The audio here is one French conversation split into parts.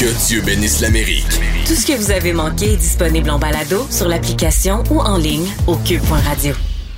Que Dieu bénisse l'Amérique. Tout ce que vous avez manqué est disponible en balado sur l'application ou en ligne au cube.radio.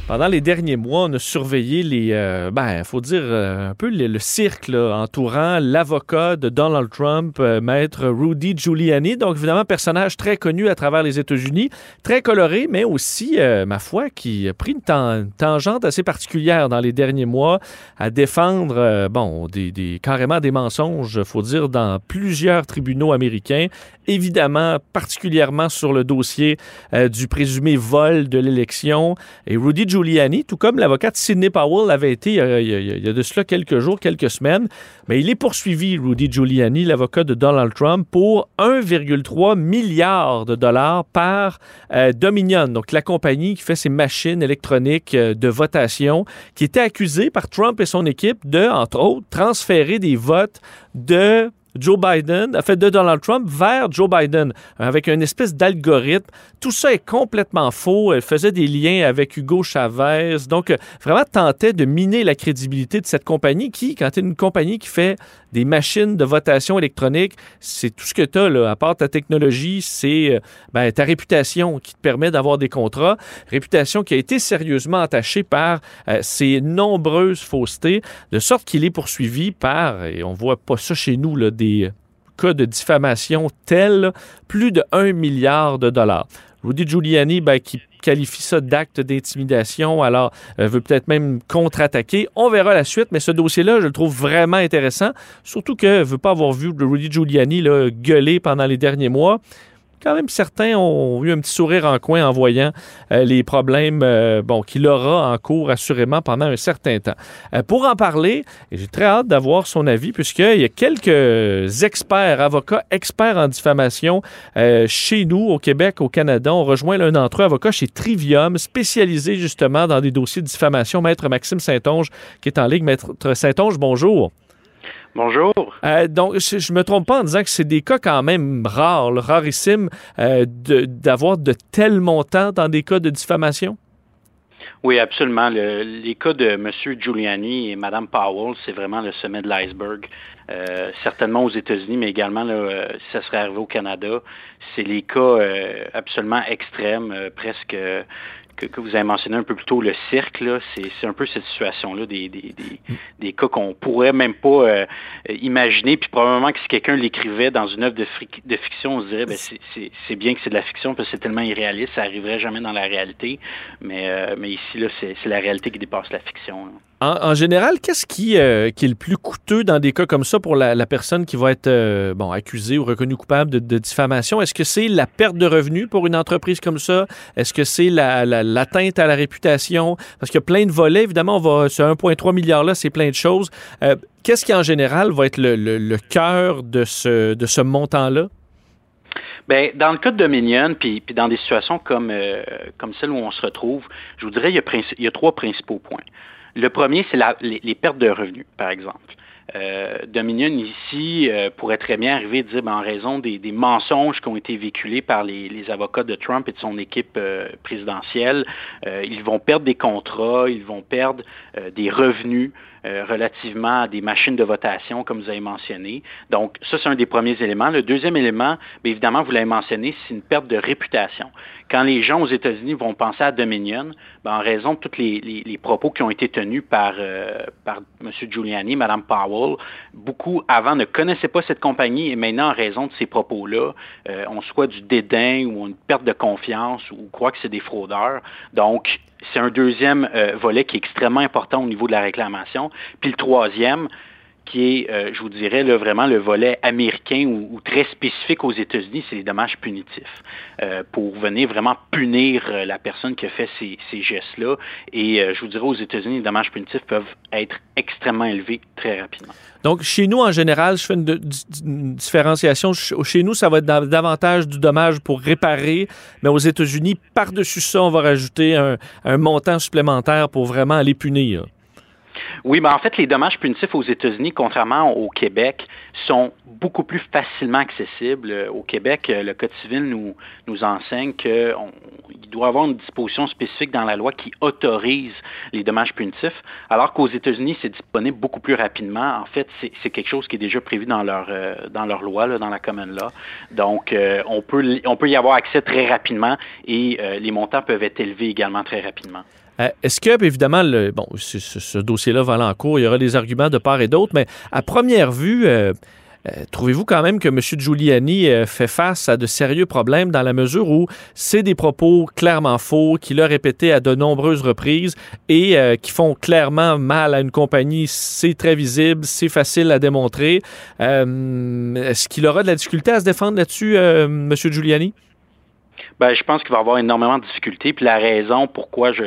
Pendant les derniers mois, on a surveillé les, euh, ben, faut dire euh, un peu le, le cirque entourant l'avocat de Donald Trump, euh, maître Rudy Giuliani. Donc évidemment, personnage très connu à travers les États-Unis, très coloré, mais aussi, euh, ma foi, qui a pris une, tan- une tangente assez particulière dans les derniers mois à défendre, bon, des, carrément des mensonges, faut dire, dans plusieurs tribunaux américains. Évidemment, particulièrement sur le dossier du présumé vol de l'élection. Et Rudy Giuliani, tout comme l'avocate Sidney Powell l'avait été euh, il y, a, de cela quelques jours, quelques semaines, mais il est poursuivi, Rudy Giuliani, l'avocat de Donald Trump, pour 1,3 milliard de dollars par euh, Dominion, donc la compagnie qui fait ces machines électroniques euh, de votation, qui était accusée par Trump et son équipe de, entre autres, transférer des votes de Joe Biden, en fait, de Donald Trump vers Joe Biden, avec une espèce d'algorithme. Tout ça est complètement faux. Elle faisait des liens avec Hugo Chavez. Donc, euh, vraiment tentait de miner la crédibilité de cette compagnie qui, quand tu es une compagnie qui fait des machines de votation électronique, c'est tout ce que tu as, là, à part ta technologie, c'est euh, ben, ta réputation qui te permet d'avoir des contrats. Réputation qui a été sérieusement entachée par euh, ces nombreuses faussetés, de sorte qu'il est poursuivi par, et on voit pas ça chez nous, là, des cas de diffamation tels, plus de 1 milliard de dollars. Rudy Giuliani, ben, qui qualifie ça d'acte d'intimidation, alors euh, veut peut-être même contre-attaquer. On verra la suite, mais ce dossier-là, je le trouve vraiment intéressant, surtout que ne veut pas avoir vu Rudy Giuliani là, gueuler pendant les derniers mois quand même certains ont eu un petit sourire en coin en voyant euh, les problèmes euh, qu'il aura en cours assurément pendant un certain temps. Euh, pour en parler, j'ai très hâte d'avoir son avis puisqu'il y a quelques experts, avocats experts en diffamation chez nous au Québec, au Canada. On rejoint l'un d'entre eux, avocat chez Trivium, spécialisé justement dans des dossiers de diffamation, Maître Maxime Saint-Onge, qui est en ligne. Maître Saint-Onge, bonjour. Bonjour. Euh, donc, je, je me trompe pas en disant que c'est des cas quand même rares, là, rarissimes, euh, d'avoir de, tels montants dans des cas de diffamation? Oui, absolument. Le- les cas de M. Giuliani et Mme Powell, c'est vraiment le sommet de l'iceberg. Euh, certainement aux États-Unis, mais également, là, euh, si ça serait arrivé au Canada, c'est les cas euh, absolument extrêmes, euh, presque euh, que, vous avez mentionné un peu plus tôt, le cirque, c'est un peu cette situation-là, des, des, des, cas qu'on pourrait même pas euh, imaginer, puis probablement que si quelqu'un l'écrivait dans une œuvre de, fiction, on se dirait, ben, c'est- bien que c'est de la fiction, parce que c'est tellement irréaliste, ça arriverait jamais dans la réalité, mais, euh, ici, c'est la réalité qui dépasse la fiction. En, général, qu'est-ce qui, euh, qui est le plus coûteux dans des cas comme ça pour la, personne qui va être bon, accusée ou reconnue coupable de, de diffamation? Est-ce que c'est la perte de revenus pour une entreprise comme ça? Est-ce que c'est la- la- l'atteinte à la réputation? Parce qu'il y a plein de volets. Évidemment, on va, ce 1,3 milliard-là, c'est plein de choses. Euh, Qu'est-ce qui, en général, va être le, cœur de ce, de ce montant-là? Ben, dans le cas de Dominion, puis, puis dans des situations comme, euh, comme celle où on se retrouve, je vous dirais il y a, trois principaux points. Le premier, c'est les pertes de revenus, par exemple. Euh, Dominion ici euh, pourrait très bien arriver à dire ben, en raison des, mensonges qui ont été véhiculés par les, avocats de Trump et de son équipe euh, présidentielle, euh, ils vont perdre des contrats, ils vont perdre des revenus euh, relativement à des machines de votation, comme vous avez mentionné. Donc, ça, c'est un des premiers éléments. Le deuxième élément, bien évidemment, vous l'avez mentionné, c'est une perte de réputation. Quand les gens aux États-Unis vont penser à Dominion, ben, en raison de tous les, propos qui ont été tenus par, euh, M. Giuliani, Mme Powell, beaucoup avant ne connaissaient pas cette compagnie et maintenant, en raison de ces propos-là, euh, on soit du dédain ou une perte de confiance ou croient que c'est des fraudeurs. Donc, c'est un deuxième euh, volet qui est extrêmement important au niveau de la réclamation. Puis le troisième, qui est, euh, je vous dirais, vraiment le volet américain ou, très spécifique aux États-Unis, c'est les dommages punitifs, euh, pour venir vraiment punir euh, la personne qui a fait ces, gestes-là. Et je vous dirais, aux États-Unis, les dommages punitifs peuvent être extrêmement élevés très rapidement. Donc, chez nous, en général, je fais une, différenciation. Chez nous, ça va être da- davantage du dommage pour réparer, mais aux États-Unis, par-dessus ça, on va rajouter un, un montant supplémentaire pour vraiment aller punir. Oui, mais en fait, les dommages punitifs aux États-Unis, contrairement au Québec, sont beaucoup plus facilement accessibles. Euh, au Québec, euh, le Code civil nous, enseigne qu'il doit y avoir une disposition spécifique dans la loi qui autorise les dommages punitifs, alors qu'aux États-Unis, c'est disponible beaucoup plus rapidement. En fait, c'est quelque chose qui est déjà prévu dans leur, euh, dans leur loi, dans la common law. Donc, on, peut, on peut y avoir accès très rapidement et les montants peuvent être élevés également très rapidement. Euh, est-ce que, évidemment, le, bon, ce, dossier-là va aller en cours, il y aura des arguments de part et d'autre, mais à première vue, euh, euh, trouvez-vous quand même que M. Giuliani fait face à de sérieux problèmes dans la mesure où c'est des propos clairement faux qu'il a répétés à de nombreuses reprises et qui font clairement mal à une compagnie? C'est très visible, c'est facile à démontrer. Est-ce qu'il aura de la difficulté à se défendre là-dessus, M. Giuliani? Ben, je pense qu'il va avoir énormément de difficultés. Puis la raison pourquoi je,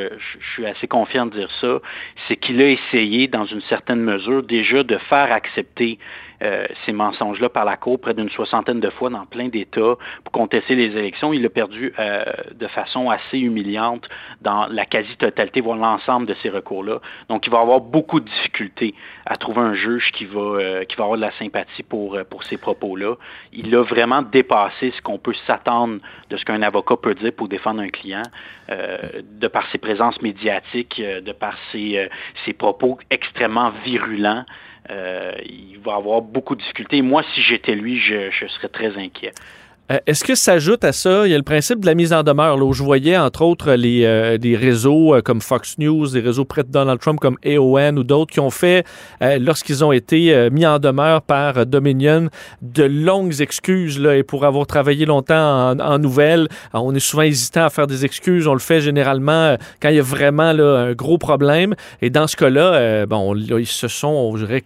suis assez confiant de dire ça, c'est qu'il a essayé, dans une certaine mesure, déjà de faire accepter ces mensonges-là par la Cour près d'une soixantaine de fois dans plein d'États pour contester les élections. Il a perdu euh, de façon assez humiliante dans la quasi-totalité, voire l'ensemble de ces recours-là. Donc, il va avoir beaucoup de difficultés à trouver un juge qui va, euh, qui va avoir de la sympathie pour, pour ces propos-là. Il a vraiment dépassé ce qu'on peut s'attendre de ce qu'un avocat peut dire pour défendre un client, de par ses présences médiatiques, de par ses, ses propos extrêmement virulents. Euh, il va avoir beaucoup de difficultés. Moi, si j'étais lui, je, je serais très inquiet. Euh, est-ce que ça ajoute à ça, il y a le principe de la mise en demeure, là, où je voyais entre autres les, euh, des réseaux euh, comme Fox News, des réseaux près de Donald Trump comme AON ou d'autres qui ont fait, lorsqu'ils ont été mis en demeure par Dominion, de longues excuses là, et pour avoir travaillé longtemps en, nouvelles. on est souvent hésitant à faire des excuses, on le fait généralement quand il y a vraiment là, un gros problème. Et dans ce cas-là, bon, ils se sont, je dirais,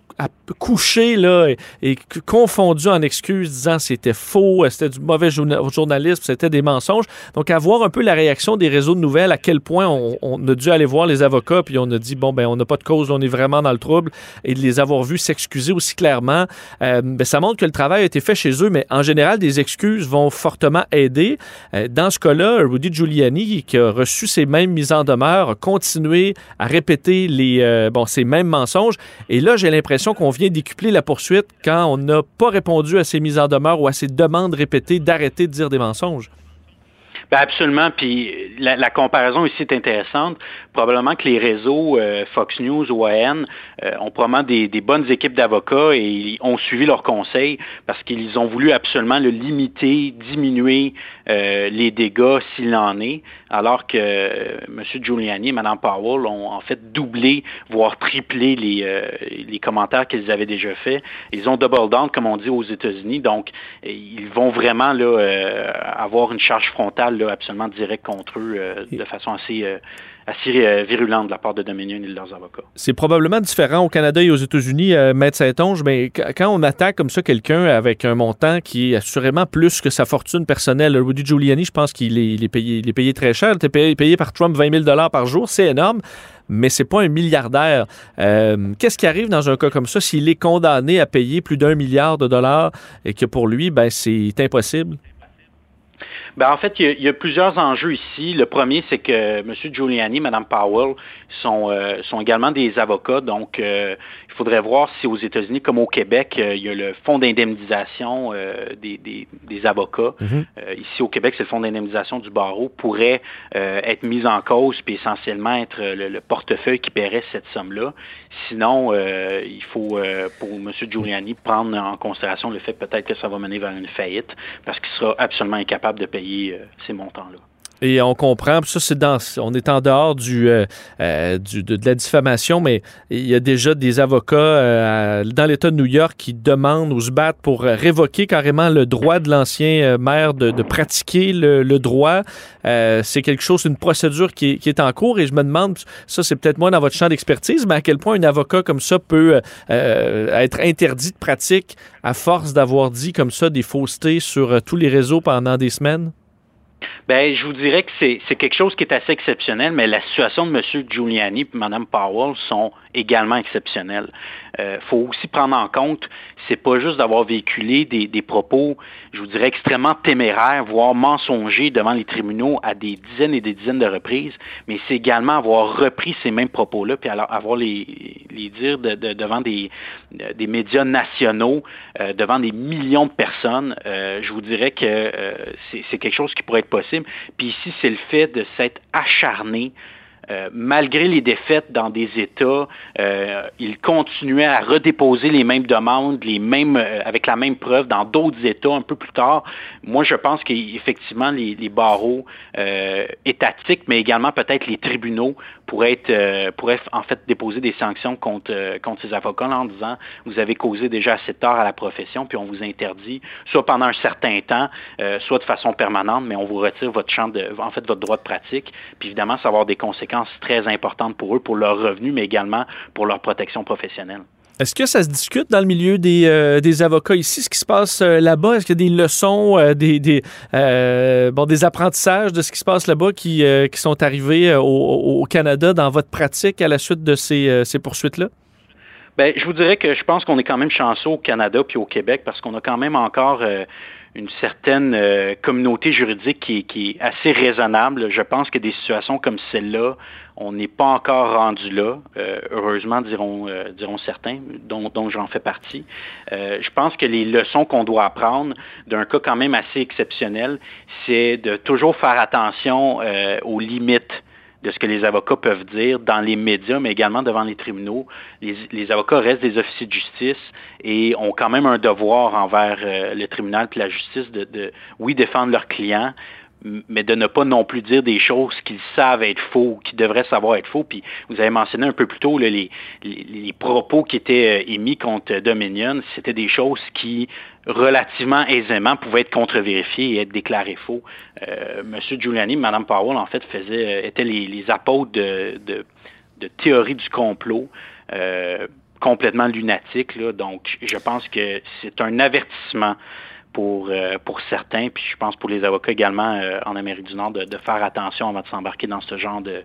couchés là, et, et confondus en excuses, disant c'était faux, c'était du mauvais journalisme, c'était des mensonges. Donc, à voir un peu la réaction des réseaux de nouvelles, à quel point on, a dû aller voir les avocats, puis on a dit, bon, ben, on n'a pas de cause, on est vraiment dans le trouble, et de les avoir vus s'excuser aussi clairement, euh, ben, ça montre que le travail a été fait chez eux, mais en général, des excuses vont fortement aider. Euh, dans ce cas-là, Rudy Giuliani, qui a reçu ces mêmes mises en demeure, a continué à répéter les, euh, bon, ces mêmes mensonges, et là, j'ai l'impression qu'on vient décupler la poursuite quand on n'a pas répondu à ces mises en demeure ou à ces demandes répétées d'arrêter de dire des mensonges. Ben absolument. Puis la, comparaison ici est intéressante. Probablement que les réseaux euh, Fox News, OAN euh, ont probablement des, bonnes équipes d'avocats et ils ont suivi leurs conseils parce qu'ils ont voulu absolument le limiter, diminuer euh, les dégâts s'il en est, alors que M. Giuliani et Mme Powell ont en fait doublé, voire triplé les, les commentaires qu'ils avaient déjà faits. Ils ont double down, comme on dit aux États-Unis. Donc, ils vont vraiment là, avoir une charge frontale absolument direct contre eux euh, de façon assez, euh, assez euh, virulente de la part de Dominion et de leurs avocats. C'est probablement différent au Canada et aux États-Unis, Maître Saint-Onge, mais quand on attaque comme ça quelqu'un avec un montant qui est assurément plus que sa fortune personnelle, Rudy Giuliani, je pense qu'il est, payé, est payé très cher. Il est payé, payé par Trump 20 000 par jour, c'est énorme mais c'est pas un milliardaire. Qu'est-ce qui arrive dans un cas comme ça s'il est condamné à payer plus d'un milliard de dollars et que pour lui, ben, c'est impossible? Ben, en fait, il y, a, plusieurs enjeux ici. Le premier, c'est que M. Giuliani, Mme Powell sont, euh, sont également des avocats. Donc, euh, il faudrait voir si aux États-Unis, comme au Québec, euh, il y a le fonds d'indemnisation des, des, avocats. Mhm. ici, au Québec, c'est le fonds d'indemnisation du barreau, pourrait être mis en cause puis essentiellement être le, portefeuille qui paierait cette somme-là. Sinon, il faut, pour M. Giuliani, prendre en considération le fait peut-être que ça va mener vers une faillite parce qu'il sera absolument incapable de payer euh, ces montants-là. Et on comprend, ça c'est dans, on est en dehors du, euh, euh, de, la diffamation, mais il y a déjà des avocats dans l'État de New York qui demandent ou se battent pour révoquer carrément le droit de l'ancien maire de, pratiquer le, droit. c'est quelque chose, une procédure qui est, qui est, en cours et je me demande, ça c'est peut-être moins dans votre champ d'expertise, mais à quel point un avocat comme ça peut être interdit de pratique à force d'avoir dit comme ça des faussetés sur tous les réseaux pendant des semaines? Ben, je vous dirais que c'est quelque chose qui est assez exceptionnel, mais la situation de M. Giuliani et Mme Powell sont également exceptionnel. Il euh, faut aussi prendre en compte, c'est pas juste d'avoir véhiculé des, propos, je vous dirais, extrêmement téméraires, voire mensongers devant les tribunaux à des dizaines et des dizaines de reprises, mais c'est également avoir repris ces mêmes propos-là, puis alors avoir les, les dire de, devant des, des médias nationaux, euh, devant des millions de personnes. Euh, je vous dirais que c'est quelque chose qui pourrait être possible. Puis ici, c'est le fait de s'être acharné euh, malgré les défaites dans des États, euh, il continuait à redéposer les mêmes demandes, euh, avec la même preuve dans d'autres États un peu plus tard. Moi, je pense qu'effectivement, les barreaux étatiques, mais également peut-être les tribunaux pourraient, être, pourraient en fait déposer des sanctions contre, contre ces avocats en disant vous avez causé déjà assez de tort à la profession, puis on vous interdit, soit pendant un certain temps, soit de façon permanente, mais on vous retire votre champ de, en fait, votre droit de pratique. Puis évidemment, ça va avoir des conséquences très importante pour eux, pour leur revenu, mais également pour leur protection professionnelle. Est-ce que ça se discute dans le milieu des, euh, des avocats ici, ce qui se passe euh, là-bas? Est-ce qu'il y a des leçons, euh, des, des, bon, des apprentissages de ce qui se passe là-bas qui, qui sont arrivés au, au, Canada dans votre pratique à la suite de ces, ces poursuites-là? Bien, je vous dirais que je pense qu'on est quand même chanceux au Canada puis au Québec parce qu'on a quand même encore une certaine euh, communauté juridique qui, qui, est assez raisonnable. Je pense que des situations comme celle-là, on n'est pas encore rendu là, euh, heureusement diront, euh, diront certains, dont, dont j'en fais partie. je pense que les leçons qu'on doit apprendre d'un cas quand même assez exceptionnel, c'est de toujours faire attention aux limites de ce que les avocats peuvent dire dans les médias, mais également devant les tribunaux. Les, avocats restent des officiers de justice et ont quand même un devoir envers euh, le tribunal et la justice de, de, oui, défendre leurs clients, mais de ne pas non plus dire des choses qu'ils savent être faux, qu'ils devraient savoir être faux. Puis vous avez mentionné un peu plus tôt les, les, propos qui étaient euh, émis contre Dominion, c'était des choses qui relativement aisément pouvaient être contre-vérifiées et être déclarées faux. Euh, Monsieur Giuliani, Mme Powell, en fait, faisaient, euh, étaient les, apôtres de, de, de théorie du complot. Euh, complètement lunatique. Là. Donc, je pense que c'est un avertissement pour, euh, pour certains, puis je pense pour les avocats également euh, en Amérique du Nord, de, faire attention avant de s'embarquer dans ce genre de,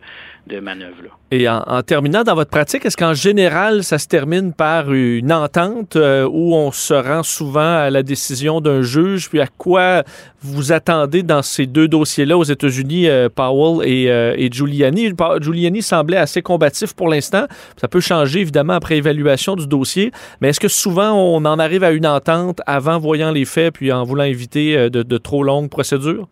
de manœuvre-là. Et en, en, terminant dans votre pratique, est-ce qu'en général, ça se termine par une entente euh, où on se rend souvent à la décision d'un juge, puis à quoi vous attendez dans ces deux dossiers-là aux États-Unis, Powell et, et, Giuliani? Giuliani semblait assez combatif pour l'instant. Ça peut changer évidemment après évaluation du dossier, mais est-ce que souvent on en arrive à une entente avant voyant les faits puis en voulant éviter euh, de, trop longues procédures?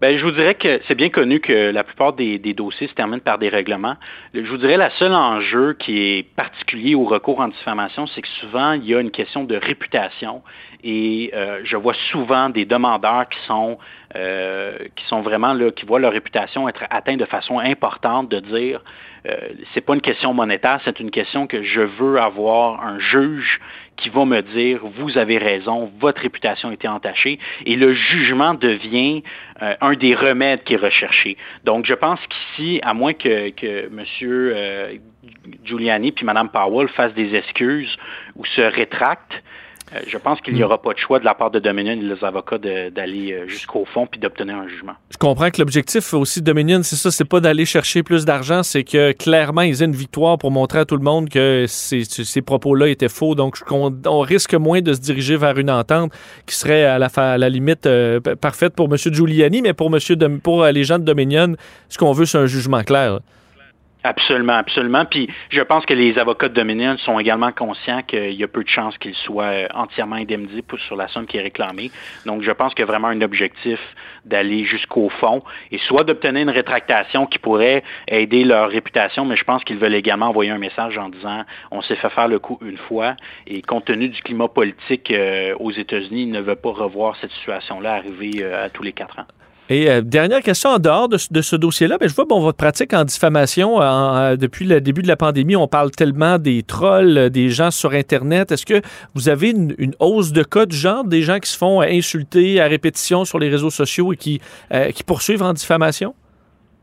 Bien, je vous dirais que c'est bien connu que la plupart des, dossiers se terminent par des règlements. Je vous dirais la seule enjeu qui est particulier au recours en diffamation, c'est que souvent il y a une question de réputation et euh, je vois souvent des demandeurs qui sont euh, qui sont vraiment là, qui voient leur réputation être atteinte de façon importante, de dire euh, c'est pas une question monétaire, c'est une question que je veux avoir un juge qui va me dire vous avez raison, votre réputation a été entachée et le jugement devient euh, un des remèdes qui est recherché. Donc je pense qu'ici, à moins que, que M. Euh, Giuliani puis Mme Powell fassent des excuses ou se rétractent, je pense qu'il n'y aura pas de choix de la part de Dominion et des avocats d'aller euh, jusqu'au fond puis d'obtenir un jugement. Je comprends que l'objectif aussi de Dominion, c'est ça, c'est pas d'aller chercher plus d'argent, c'est que clairement ils aient une victoire pour montrer à tout le monde que ces, ces propos-là étaient faux. Donc on, risque moins de se diriger vers une entente qui serait à la, à la limite euh, parfaite pour M. Giuliani, mais pour, monsieur pour les gens de Dominion, ce qu'on veut, c'est un jugement clair. Absolument, absolument. Puis je pense que les avocats de Dominion sont également conscients qu'il y a peu de chances qu'ils soient euh, entièrement indemnisés sur la somme qui est réclamée. Donc je pense qu'il y a vraiment un objectif d'aller jusqu'au fond et soit d'obtenir une rétractation qui pourrait aider leur réputation, mais je pense qu'ils veulent également envoyer un message en disant on s'est fait faire le coup une fois et compte tenu du climat politique euh, aux États-Unis, ils ne veulent pas revoir cette situation-là arriver euh, à tous les quatre ans. Et euh, dernière question en dehors de, ce dossier-là, ben, je vois bon, votre pratique en diffamation euh, depuis le début de la pandémie, on parle tellement des trolls, euh, des gens sur Internet. Est-ce que vous avez une, hausse de cas de genre, des gens qui se font insulter à répétition sur les réseaux sociaux et qui, qui poursuivent en diffamation?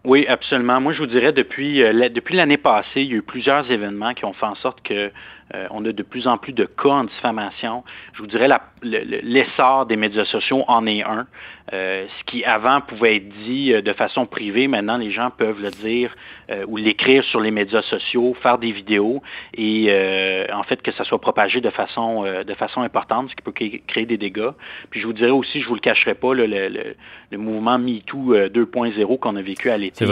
Oui, absolument. Moi, je vous dirais, depuis, depuis l'année passée, il y a eu plusieurs événements qui ont fait en sorte que Euh, on a de plus en plus de cas en diffamation. Je vous dirais l'essor des médias sociaux en est un. Euh, ce qui avant pouvait être dit euh, de façon privée, maintenant les gens peuvent le dire ou l'écrire sur les médias sociaux, faire des vidéos et en fait que ça soit propagé de façon de façon importante, ce qui peut créer des dégâts. Puis je vous dirais aussi, je vous le cacherai pas, le, le, le, mouvement MeToo 2.0 qu'on a vécu à l'été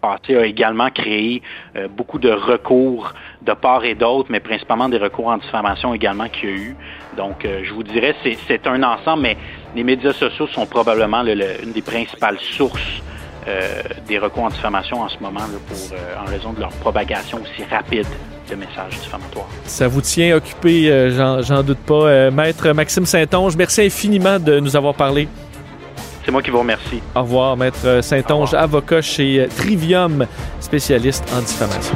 passé a également créé beaucoup de recours de part et d'autre, mais principalement des recours en diffamation également qu'il y a eu. Donc, euh, je vous dirais, c'est un ensemble, mais les médias sociaux sont probablement une des principales sources euh, des recours en diffamation en ce moment pour, euh, en raison de leur propagation aussi rapide de messages diffamatoires. Ça vous tient occupé, j'en doute pas. Maître Maxime Saint-Onge, merci infiniment de nous avoir parlé. C'est moi qui vous remercie. Au revoir, Maître Saint-Onge, avocat chez Trivium, spécialiste en diffamation.